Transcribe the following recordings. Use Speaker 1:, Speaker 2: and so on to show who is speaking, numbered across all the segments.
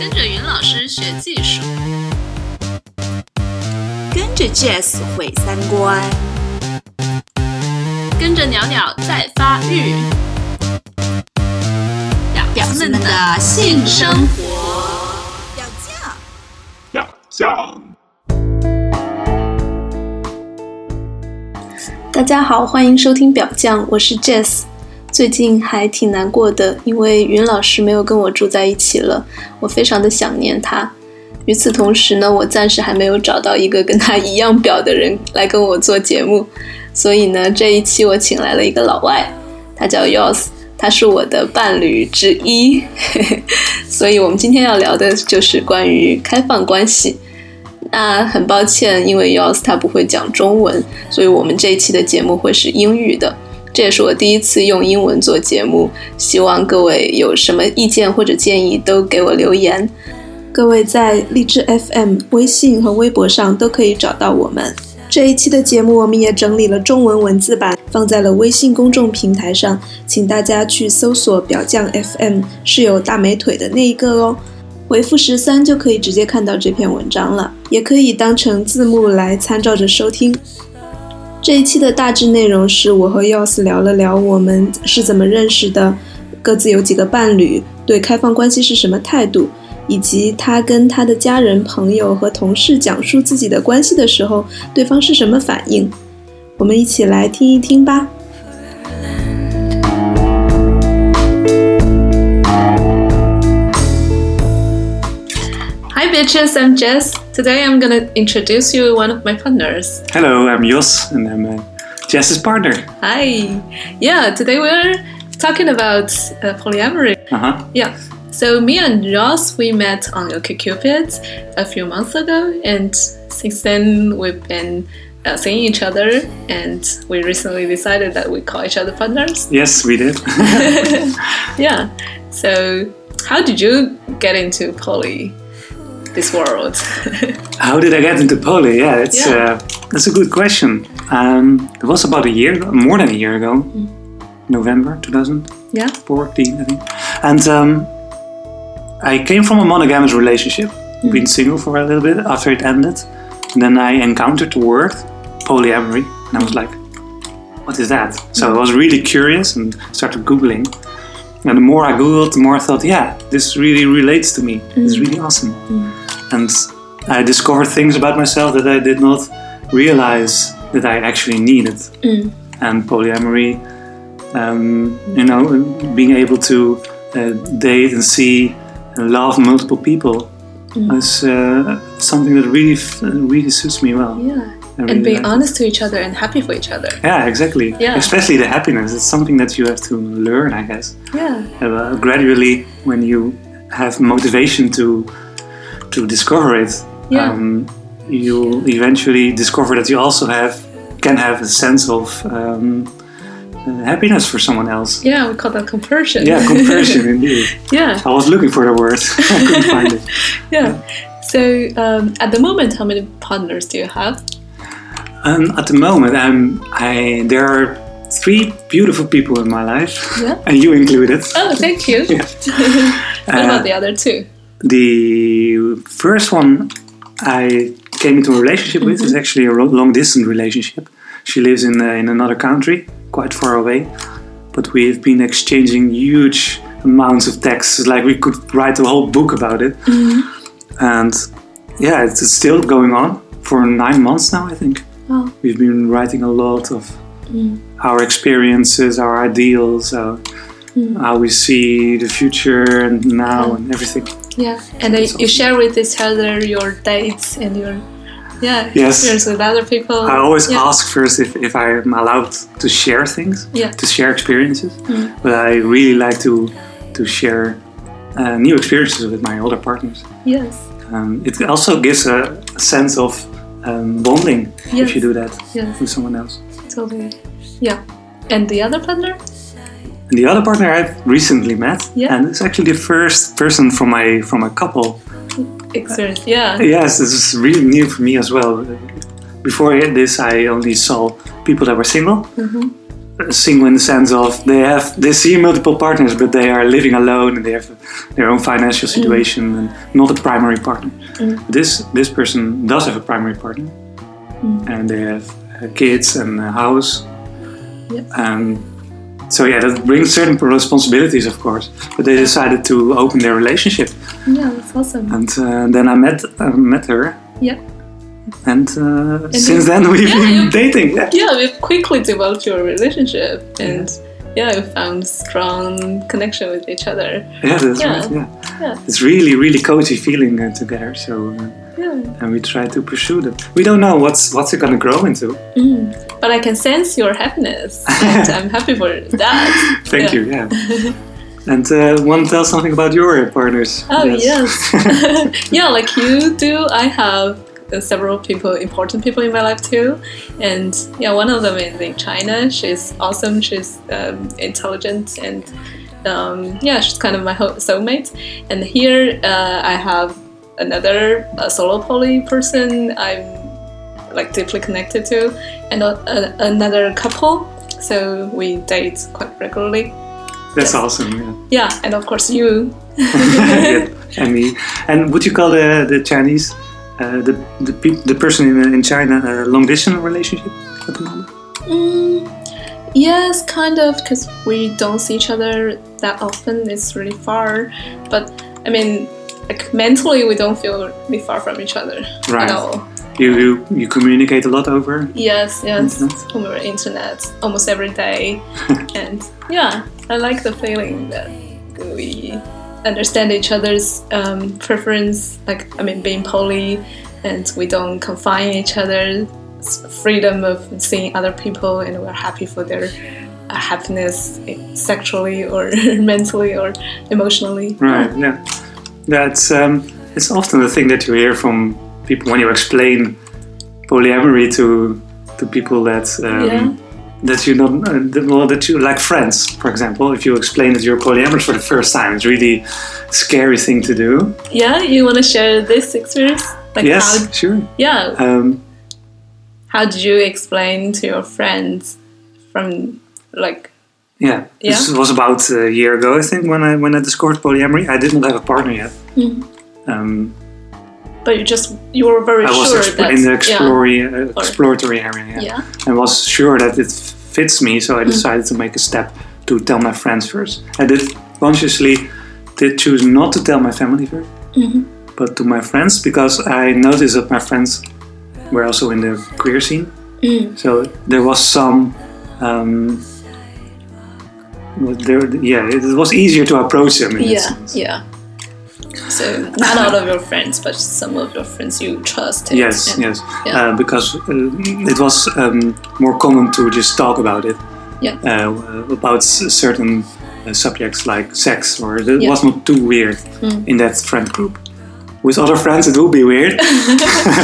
Speaker 1: 跟着云老师学技术，
Speaker 2: 跟着 Jazz 毁三观，
Speaker 1: 跟着鸟鸟在发育，
Speaker 2: 表子们的性生活。表酱，
Speaker 3: 表酱。
Speaker 4: 大家好，欢迎收听表酱，我是 Jazz。最近还挺难过的，因为云老师没有跟我住在一起了，我非常的想念他。与此同时呢，我暂时还没有找到一个跟他一样表的人来跟我做节目，所以呢，这一期我请来了一个老外，他叫 Yoss，他是我的伴侣之一，所以我们今天要聊的就是关于开放关系。那很抱歉，因为 Yoss 他不会讲中文，所以我们这一期的节目会是英语的。这也是我第一次用英文做节目，希望各位有什么意见或者建议都给我留言。各位在荔枝 FM、微信和微博上都可以找到我们。这一期的节目我们也整理了中文文字版，放在了微信公众平台上，请大家去搜索“表酱 FM”，是有大美腿的那一个哦。回复十三就可以直接看到这篇文章了，也可以当成字幕来参照着收听。这一期的大致内容是我和 Yoss 聊了聊我们是怎么认识的，各自有几个伴侣，对开放关系是什么态度，以及他跟他的家人、朋友和同事讲述自己的关系的时候，对方是什么反应。我们一起来听一听吧。
Speaker 1: Hi bitches, I'm Jess. Today I'm gonna introduce you one of my partners.
Speaker 3: Hello, I'm Jos, and I'm uh, Jess's partner.
Speaker 1: Hi. Yeah, today we're talking about uh, polyamory.
Speaker 3: Uh huh.
Speaker 1: Yeah. So me and Jos, we met on OkCupid a few months ago, and since then we've been uh, seeing each other, and we recently decided that we call each other partners.
Speaker 3: Yes, we did.
Speaker 1: Yeah. So how did you get into poly? This world.
Speaker 3: How did I get into poly? Yeah, it's
Speaker 1: Yeah.
Speaker 3: Uh, that's a good question. Um, it was about a year, more than a year ago, November 2014,
Speaker 1: yeah.
Speaker 3: I think. And um, I came from a monogamous relationship, been single for a little bit after it ended. And then I encountered the word polyamory, and I was like, "What is that?" So I was really curious and started googling. And the more I googled, the more I thought, "Yeah, this really relates to me. It's really awesome." And I discovered things about myself that I did not realize that I actually needed. And polyamory, um, you know, being able to uh, date and see and love multiple people is uh, something that really, really suits me well.
Speaker 1: Yeah.
Speaker 3: Really
Speaker 1: And being
Speaker 3: like it.
Speaker 1: honest to each other and happy for each other.
Speaker 3: Yeah, exactly.
Speaker 1: Yeah.
Speaker 3: Especially the happiness. It's something that you have to learn, I guess.
Speaker 1: Yeah.
Speaker 3: Uh, gradually, when you have motivation to to discover it,
Speaker 1: Yeah.
Speaker 3: um, you eventually discover that you also have can have a sense of um, uh, happiness for someone else.
Speaker 1: Yeah, we call that compersion.
Speaker 3: Yeah, compersion indeed.
Speaker 1: yeah.
Speaker 3: I was looking for the word, I couldn't find it.
Speaker 1: Yeah. So um, at the moment, how many partners do you have?
Speaker 3: Um, at the moment, I'm, I there are three beautiful people in my life,
Speaker 1: Yeah.
Speaker 3: and you included.
Speaker 1: Oh, thank you.
Speaker 3: Yeah.
Speaker 1: what
Speaker 3: Uh,
Speaker 1: about the other two?
Speaker 3: The first one I came into a relationship with is actually a long distance relationship. She lives in, uh, in another country, quite far away, but we've been exchanging huge amounts of texts. Like we could write a whole book about it. And yeah, it's, it's still going on for nine months now, I think.
Speaker 1: Oh.
Speaker 3: We've been writing a lot of our experiences, our ideals, uh, how we see the future and now and everything.
Speaker 1: Yeah. And you share with each other your dates and your yeah
Speaker 3: Yes.
Speaker 1: experience with other people.
Speaker 3: I always
Speaker 1: yeah.
Speaker 3: ask first if, if I'm allowed to share things,
Speaker 1: Yeah.
Speaker 3: to share experiences. But I really like to to share uh, new experiences with my older partners.
Speaker 1: Yes.
Speaker 3: Um, it also gives a, a sense of um, bonding
Speaker 1: Yes.
Speaker 3: if you do that
Speaker 1: Yes.
Speaker 3: with someone else.
Speaker 1: Totally. Yeah. And the other partner?
Speaker 3: The other partner I've recently met,
Speaker 1: Yeah.
Speaker 3: and it's actually the first person from my from a couple.
Speaker 1: Experience. Yeah.
Speaker 3: Yes, this is really new for me as well. Before this, I only saw people that were single, mm-hmm. single in the sense of they have they see multiple partners, but they are living alone and they have their own financial mm. situation and not a primary partner. Mm. This this person does have a primary partner, mm. and they have uh, kids and a house, and so yeah, that brings certain responsibilities, of course. But they decided to open their relationship,
Speaker 1: Yeah, that's awesome.
Speaker 3: and uh, then I met uh, met her,
Speaker 1: Yeah.
Speaker 3: and, uh, since
Speaker 1: then-
Speaker 3: we've
Speaker 1: Yeah,
Speaker 3: been dating. Yeah.
Speaker 1: Yeah, we quickly developed your relationship and yeah, we found strong connection with each other.
Speaker 3: Yeah, that's
Speaker 1: Yeah.
Speaker 3: right. Yeah.
Speaker 1: Yeah.
Speaker 3: it's really, really cozy feeling uh, together. So, uh,
Speaker 1: Yeah.
Speaker 3: and we try to pursue that. We don't know what's what's it gonna grow into.
Speaker 1: But I can sense your happiness and I'm happy for that.
Speaker 3: Thank
Speaker 1: Yeah.
Speaker 3: you. Yeah. and uh, want to tell something about your partners?
Speaker 1: Oh yes, yeah, like you do. I have several people, important people in my life too, and yeah, one of them is in China. She's awesome. She's um, intelligent and um, yeah, she's kind of my soulmate. And here uh, I have another uh, solo poly person. I'm like deeply connected to, and uh, another couple. So we date quite regularly.
Speaker 3: That's
Speaker 1: Yes.
Speaker 3: awesome. Yeah.
Speaker 1: Yeah, and of course you.
Speaker 3: yeah. And me. And would you call the the Chinese, the the peop the person in in China a long distance relationship at the moment?
Speaker 1: Mm, yes, kind of, because we don't see each other that often. It's really far, but I mean, like mentally, we don't feel really far from each other
Speaker 3: Right.
Speaker 1: at all.
Speaker 3: You you, you communicate a lot over.
Speaker 1: Yes, yes,
Speaker 3: Mhm.
Speaker 1: over internet almost every day, and yeah, I like the feeling that we understand each other's um, preference. Like, I mean, being poly, and we don't confine each other. Freedom of seeing other people, and we're happy for their uh, happiness sexually or mentally or emotionally.
Speaker 3: Right. Yeah. That's um, it's often the thing that you hear from people when you explain polyamory to to people that um,
Speaker 1: Yeah.
Speaker 3: That you don't uh, that, well, that you like friends, for example. If you explain that you're polyamorous for the first time, it's really scary thing to do.
Speaker 1: Yeah, you want to share this experience? Like
Speaker 3: yes,
Speaker 1: how?
Speaker 3: sure.
Speaker 1: Yeah,
Speaker 3: Um,
Speaker 1: how did you explain to your friends from like
Speaker 3: yeah.
Speaker 1: yeah?
Speaker 3: This was about a year ago, I think, when I when I discovered polyamory. I did not have a partner yet.
Speaker 1: Mhm.
Speaker 3: Um,
Speaker 1: but you just you were very
Speaker 3: I was
Speaker 1: sure that
Speaker 3: in the
Speaker 1: yeah,
Speaker 3: exploratory, uh, exploratory area. Yeah.
Speaker 1: yeah
Speaker 3: I was sure that it fits me,
Speaker 1: Mm.
Speaker 3: so I decided to make a step to tell my friends first. I did consciously did choose not to tell my family 1st
Speaker 1: Mm-hmm.
Speaker 3: but to my friends because I noticed that my friends were also in the queer scene.
Speaker 1: Mm.
Speaker 3: So there was some. Um, there, yeah, it was easier to approach them. In
Speaker 1: yeah yeah so not all of your friends but some of your friends you trusted
Speaker 3: Yes,
Speaker 1: and-
Speaker 3: yes,
Speaker 1: yeah.
Speaker 3: uh, because uh, it was um, more common to just talk about it,
Speaker 1: Yeah.
Speaker 3: uh, about s- certain uh, subjects like sex, or it
Speaker 1: Yeah.
Speaker 3: was not too weird
Speaker 1: Mm.
Speaker 3: in that friend group. With other friends, it would be weird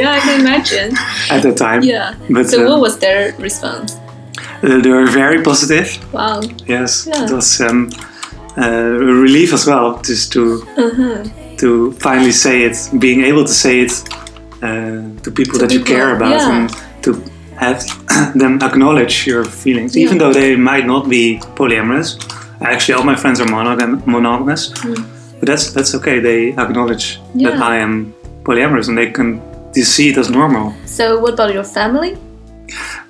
Speaker 1: yeah i can imagine
Speaker 3: at the time.
Speaker 1: yeah
Speaker 3: But
Speaker 1: so what was their response
Speaker 3: uh, they were very positive.
Speaker 1: wow
Speaker 3: Yes,
Speaker 1: Yeah.
Speaker 3: it was um, relief as well, just to
Speaker 1: uh-huh.
Speaker 3: to finally say it, being able to say it uh, to people that you care about,
Speaker 1: yeah.
Speaker 3: and to have them acknowledge your feelings, even though they might not be polyamorous. Actually, all my friends are monogam- monogamous, but that's that's okay. They acknowledge that
Speaker 1: Mm.
Speaker 3: I am polyamorous, and they can they see it as normal.
Speaker 1: so what about your family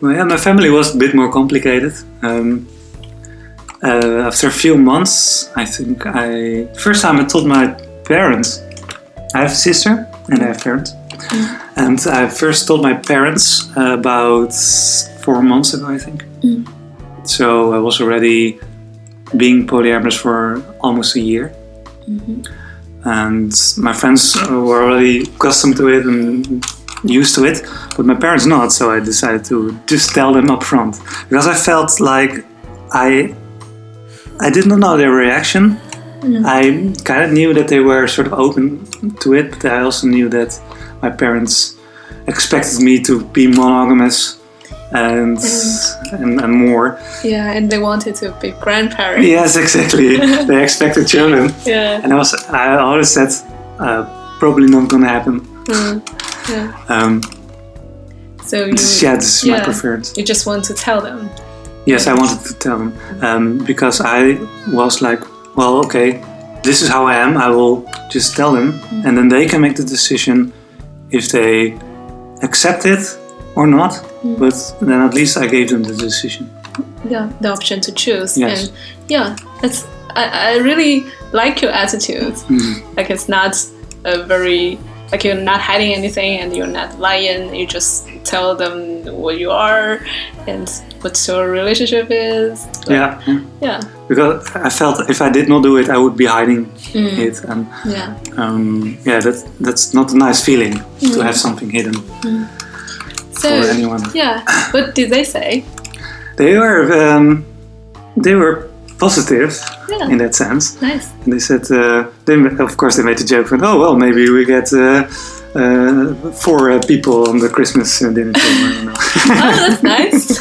Speaker 3: Well, yeah, my family was a bit more complicated. Um, uh, after a few months, I think I first time I told my parents. I have a sister and I have parents, mm. and I first told my parents about four months ago, I think. Mm. So I was already being polyamorous for almost a year, mm-hmm. and my friends were already accustomed to it and used to it, but my parents not. So I decided to just tell them up front because I felt like I I did not know their reaction. I kind of knew that they were sort of open to it, but I also knew that my parents expected me to be monogamous and and, and more.
Speaker 1: yeah and they wanted to be grandparents
Speaker 3: Yes, exactly. they expected children,
Speaker 1: yeah
Speaker 3: and I was I always said uh, probably not gonna happen.
Speaker 1: Mm. yeah
Speaker 3: Um,
Speaker 1: so you
Speaker 3: yeah, this is my
Speaker 1: yeah.
Speaker 3: preference.
Speaker 1: you just want to tell them
Speaker 3: Yes, I wanted to tell them um, because I was like, well, okay, this is how I am. I will just tell them, and then they can make the decision if they accept it or not. But then at least I gave them the decision.
Speaker 1: yeah the option to choose
Speaker 3: Yes.
Speaker 1: and yeah it's I, I really like your attitude like it's not a very like you're not hiding anything and you're not lying you just tell them what you are and what your relationship is. Like,
Speaker 3: Yeah,
Speaker 1: yeah.
Speaker 3: because I felt if I did not do it, I would be hiding it, and
Speaker 1: yeah.
Speaker 3: um, yeah, that that's not a nice feeling to have something hidden
Speaker 1: so
Speaker 3: for anyone.
Speaker 1: yeah. What did they say?
Speaker 3: They were um, they were positive
Speaker 1: Yeah.
Speaker 3: in that sense.
Speaker 1: nice.
Speaker 3: And they said, uh, they, of course, they made the joke from, oh, well, maybe we get uh, uh, four uh, people on the Christmas uh, dinner table. I don't know.
Speaker 1: oh that's nice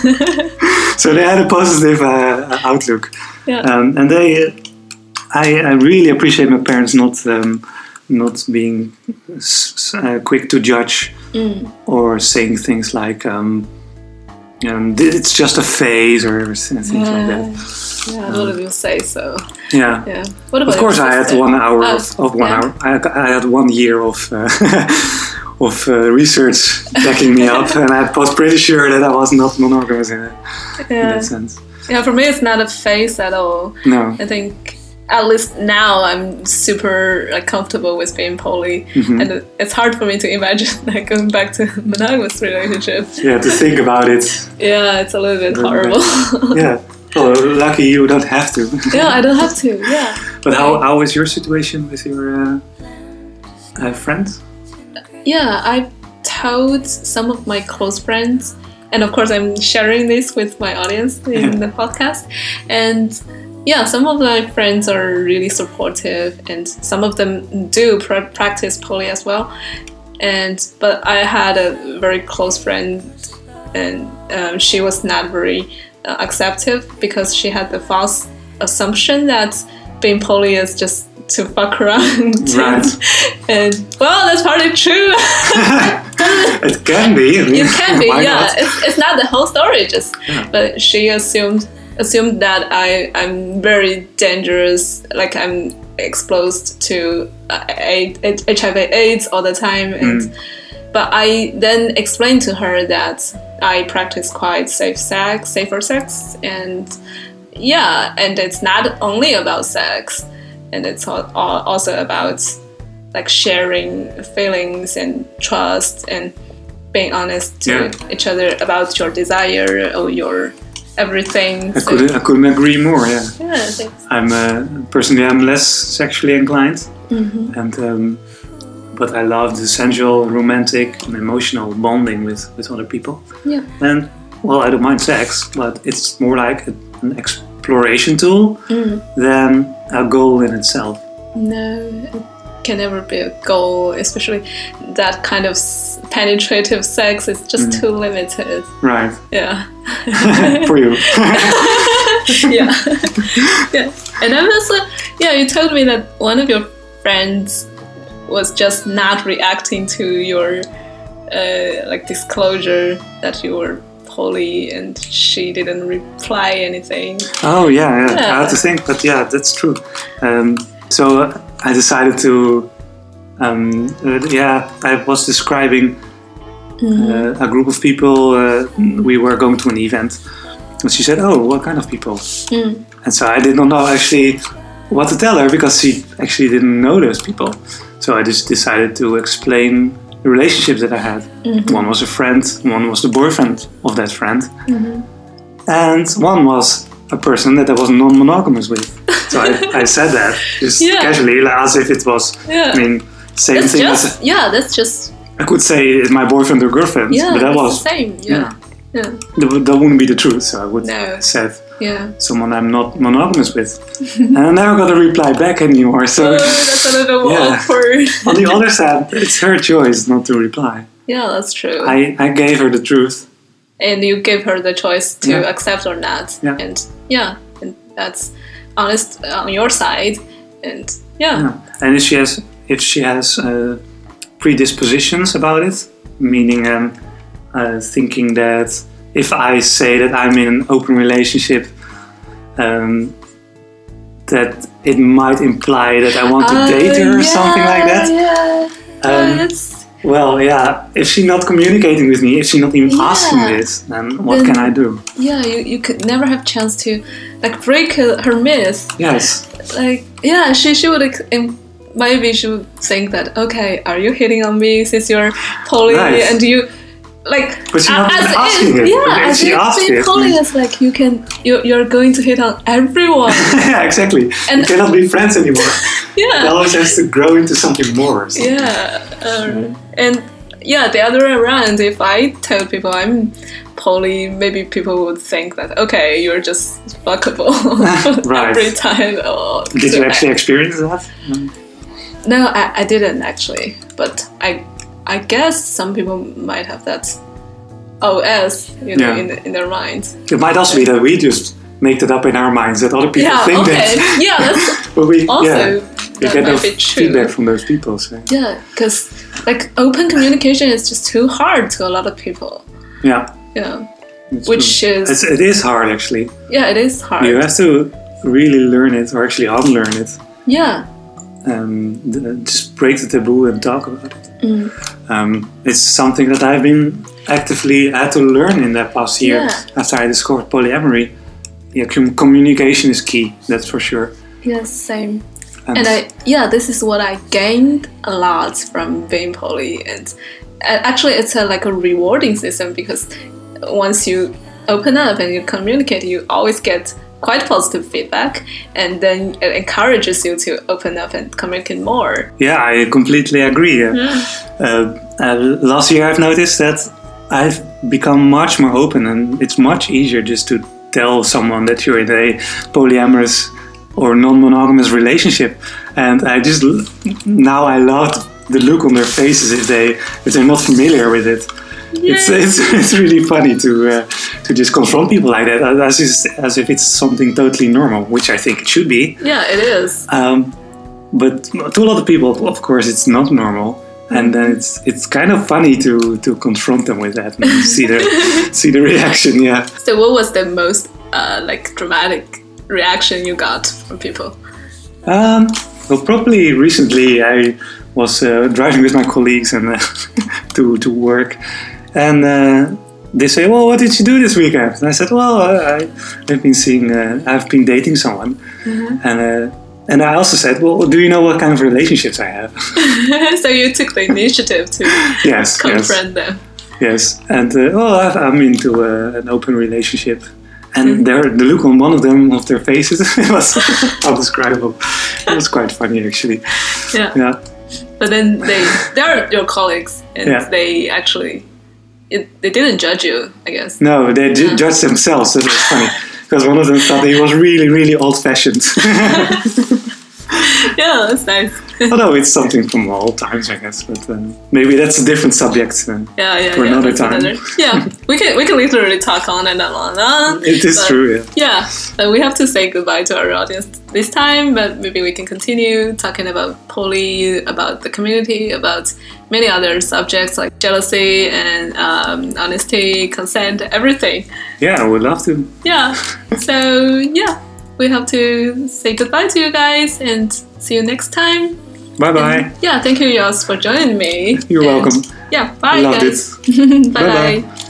Speaker 3: so they had a positive uh, outlook.
Speaker 1: yeah
Speaker 3: Um, and they, uh, I, I really appreciate my parents not um, not being uh, quick to judge
Speaker 1: Mm.
Speaker 3: or saying things like, um, um, it's just a phase or things like that.
Speaker 1: yeah a lot of you say so
Speaker 3: Yeah.
Speaker 1: yeah what about
Speaker 3: Of course, I had one hour
Speaker 1: Oh,
Speaker 3: of, of one
Speaker 1: yeah.
Speaker 3: hour. I, had, I had one year of uh, of uh, research backing me up, and I was pretty sure that I was not monogamous in, in
Speaker 1: yeah.
Speaker 3: that sense.
Speaker 1: Yeah, for me, it's not a phase at all.
Speaker 3: No,
Speaker 1: I think at least now I'm super like comfortable with being poly,
Speaker 3: Mm-hmm.
Speaker 1: and it's hard for me to imagine like going back to monogamous relationship.
Speaker 3: yeah, to think about it.
Speaker 1: Yeah, it's a little bit horrible.
Speaker 3: Yeah. Well, lucky you don't have to.
Speaker 1: yeah, I don't have to. Yeah.
Speaker 3: but how, how is your situation with your uh, uh, friends?
Speaker 1: Yeah, I've told some of my close friends, and of course, I'm sharing this with my audience in the podcast. And yeah, some of my friends are really supportive, and some of them do pra- practice poly as well. And but I had a very close friend, and um, she was not very uh, acceptive because she had the false assumption that being poly is just to fuck around.
Speaker 3: Right.
Speaker 1: and well, that's partly true.
Speaker 3: It can be. I mean,
Speaker 1: it can be, yeah. It's, it's not the whole story, just.
Speaker 3: Yeah.
Speaker 1: But she assumed assumed that I I'm very dangerous, like I'm exposed to uh, HIV/AIDS all the time, and
Speaker 3: Mm.
Speaker 1: but I then explained to her that I practice quite safe sex, safer sex, and yeah, and it's not only about sex, and it's al- al- also about like sharing feelings and trust and being honest to
Speaker 3: Yeah.
Speaker 1: each other about your desire or your everything.
Speaker 3: I
Speaker 1: So,
Speaker 3: couldn't, I couldn't agree more. Yeah.
Speaker 1: yeah, thanks.
Speaker 3: I'm uh, personally I'm less sexually inclined,
Speaker 1: Mm-hmm.
Speaker 3: and um, but I love the sensual, romantic, and emotional bonding with with other people.
Speaker 1: Yeah.
Speaker 3: And well, I don't mind sex, but it's more like an exploration tool
Speaker 1: Mm.
Speaker 3: than a goal in itself.
Speaker 1: No, can never be a goal, especially that kind of penetrative sex is just
Speaker 3: Mm.
Speaker 1: too limited.
Speaker 3: Right.
Speaker 1: Yeah.
Speaker 3: For you.
Speaker 1: yeah. yeah. And I'm also, yeah, you told me that one of your friends was just not reacting to your uh, like disclosure that you were poly and she didn't reply anything.
Speaker 3: Oh yeah, yeah,
Speaker 1: Yeah.
Speaker 3: I had to think, but yeah, that's true. Um, so uh, I decided to, um, uh, yeah, I was describing uh, a group of people. Uh, we were going to an event, and she said, "Oh, what kind of people?" And so I did not know actually what to tell her because she actually didn't know those people. So I just decided to explain the relationships that I had. One was a friend, one was the boyfriend of that friend, and one was a person that I was non-monogamous with. So I, I said that just
Speaker 1: Yeah.
Speaker 3: casually, like, as if it was.
Speaker 1: Yeah.
Speaker 3: I mean, same
Speaker 1: That's
Speaker 3: thing as
Speaker 1: yeah, that's just,
Speaker 3: I could say it's my boyfriend or girlfriend,
Speaker 1: yeah,
Speaker 3: but that was
Speaker 1: the same. Yeah. Yeah.
Speaker 3: that, would- that wouldn't be the truth. So I would
Speaker 1: No.
Speaker 3: said
Speaker 1: Yeah.
Speaker 3: someone I'm not monogamous with, and I never got a reply back anymore. So
Speaker 1: Oh, that's a little
Speaker 3: Yeah.
Speaker 1: awkward.
Speaker 3: on the other side, it's her choice not to reply.
Speaker 1: yeah, that's true.
Speaker 3: I, I gave her the truth.
Speaker 1: And you give her the choice to
Speaker 3: Yeah.
Speaker 1: accept or not.
Speaker 3: Yeah.
Speaker 1: And yeah, and that's honest on your side. And yeah,
Speaker 3: Yeah. And if she has if she has uh, predispositions about it, meaning um, uh, thinking that if I say that I'm in an open relationship, um, that it might imply that I want to
Speaker 1: Uh,
Speaker 3: date her or something like that.
Speaker 1: Yeah.
Speaker 3: Um, Well, yeah, if she's not communicating with me, if she's not even
Speaker 1: Yeah.
Speaker 3: asking this, then what
Speaker 1: Then-
Speaker 3: can I do?
Speaker 1: yeah. You, you could never have chance to like break her, her myth.
Speaker 3: Yes,
Speaker 1: Like yeah, she she would maybe she would think that okay, are you hitting on me since you're poly
Speaker 3: Right.
Speaker 1: and you like
Speaker 3: But she's not
Speaker 1: as if-
Speaker 3: it.
Speaker 1: Yeah, as
Speaker 3: she asked it, then-
Speaker 1: is like you can you you're going to hit on everyone.
Speaker 3: yeah, exactly.
Speaker 1: And-
Speaker 3: you cannot be friends anymore. It
Speaker 1: yeah.
Speaker 3: always has to grow into something more. something.
Speaker 1: Yeah, um, and yeah, the other way around. If I tell people I'm poly, maybe people would think that okay, you're just fuckable
Speaker 3: Right.
Speaker 1: every time. Or
Speaker 3: Did you actually experience that?
Speaker 1: No, I, I didn't actually, but I I guess some people might have that OS, you know,
Speaker 3: Yeah.
Speaker 1: in, in their minds.
Speaker 3: It might also be that we just make that up in our minds that other people
Speaker 1: Yeah,
Speaker 3: think
Speaker 1: okay,
Speaker 3: that.
Speaker 1: yeah, that's
Speaker 3: but we,
Speaker 1: also
Speaker 3: yeah, we get no feedback from those people. So.
Speaker 1: Yeah, because like open communication is just too hard to a lot of people.
Speaker 3: Yeah,
Speaker 1: Yeah,
Speaker 3: it's
Speaker 1: which
Speaker 3: true.
Speaker 1: is
Speaker 3: It's, it is hard actually.
Speaker 1: yeah, it is hard.
Speaker 3: You have to really learn it, or actually unlearn it.
Speaker 1: Yeah,
Speaker 3: Um, just break the taboo and talk about it.
Speaker 1: Mm.
Speaker 3: Um, it's something that I've been actively had to learn in that past year
Speaker 1: Yeah.
Speaker 3: after I discovered polyamory. Yeah, com- communication is key. That's for sure.
Speaker 1: yes, same. And I yeah, this is what I gained a lot from being poly, and uh, actually, it's a, like a rewarding system because once you open up and you communicate, you always get quite positive feedback, and then it encourages you to open up and communicate more.
Speaker 3: Yeah, I completely agree. Uh, uh, uh, last year, I've noticed that I've become much more open, and it's much easier just to tell someone that you're in a polyamorous or non-monogamous relationship. And I just now I love the look on their faces if they if they're not familiar with it. It's, it's it's really funny to uh, to just confront people like that as is, as if it's something totally normal, which I think it should be.
Speaker 1: Yeah, it is.
Speaker 3: Um, but to a lot of people, of course, it's not normal, and then it's it's kind of funny to to confront them with that and see the see the reaction. Yeah.
Speaker 1: So, what was the most uh, like dramatic reaction you got from people?
Speaker 3: Um, well, probably recently I was uh, driving with my colleagues and uh, to to work, and uh, they say, "Well, what did you do this weekend?" And I said, "Well, I, I've been seeing, uh, I've been dating someone," and. Uh, and I also said, "Well, do you know what kind of relationships I have?"
Speaker 1: so you took the initiative to
Speaker 3: yes, yes.
Speaker 1: confront them.
Speaker 3: Yes, and uh, well, I've, I'm into uh, an open relationship, and
Speaker 1: Mm-hmm.
Speaker 3: their the look on one of them of their faces was undescribable. It was quite funny, actually.
Speaker 1: Yeah.
Speaker 3: Yeah,
Speaker 1: But then they they're your colleagues and
Speaker 3: Yeah.
Speaker 1: they actually it, they didn't judge you, I guess.
Speaker 3: no, they ju- judged themselves. It was funny because one of them thought he was really, really old-fashioned.
Speaker 1: Yeah, that's nice.
Speaker 3: Although it's something from old times, I guess. But um, maybe that's a different subject. Uh,
Speaker 1: Yeah, yeah,
Speaker 3: For
Speaker 1: yeah.
Speaker 3: another time.
Speaker 1: yeah, we can we can literally talk on and on and on.
Speaker 3: it is
Speaker 1: But-
Speaker 3: true. Yeah.
Speaker 1: Yeah, but we have to say goodbye to our audience this time, but maybe we can continue talking about poly, about the community, about many other subjects like jealousy and um, honesty, consent, everything.
Speaker 3: Yeah, I would love to.
Speaker 1: Yeah, so yeah, we have to say goodbye to you guys and see you next time.
Speaker 3: Bye bye.
Speaker 1: Yeah, thank you, Jos, for joining me.
Speaker 3: You're
Speaker 1: And
Speaker 3: welcome.
Speaker 1: Yeah, bye, guys.
Speaker 3: Bye-bye.
Speaker 1: bye.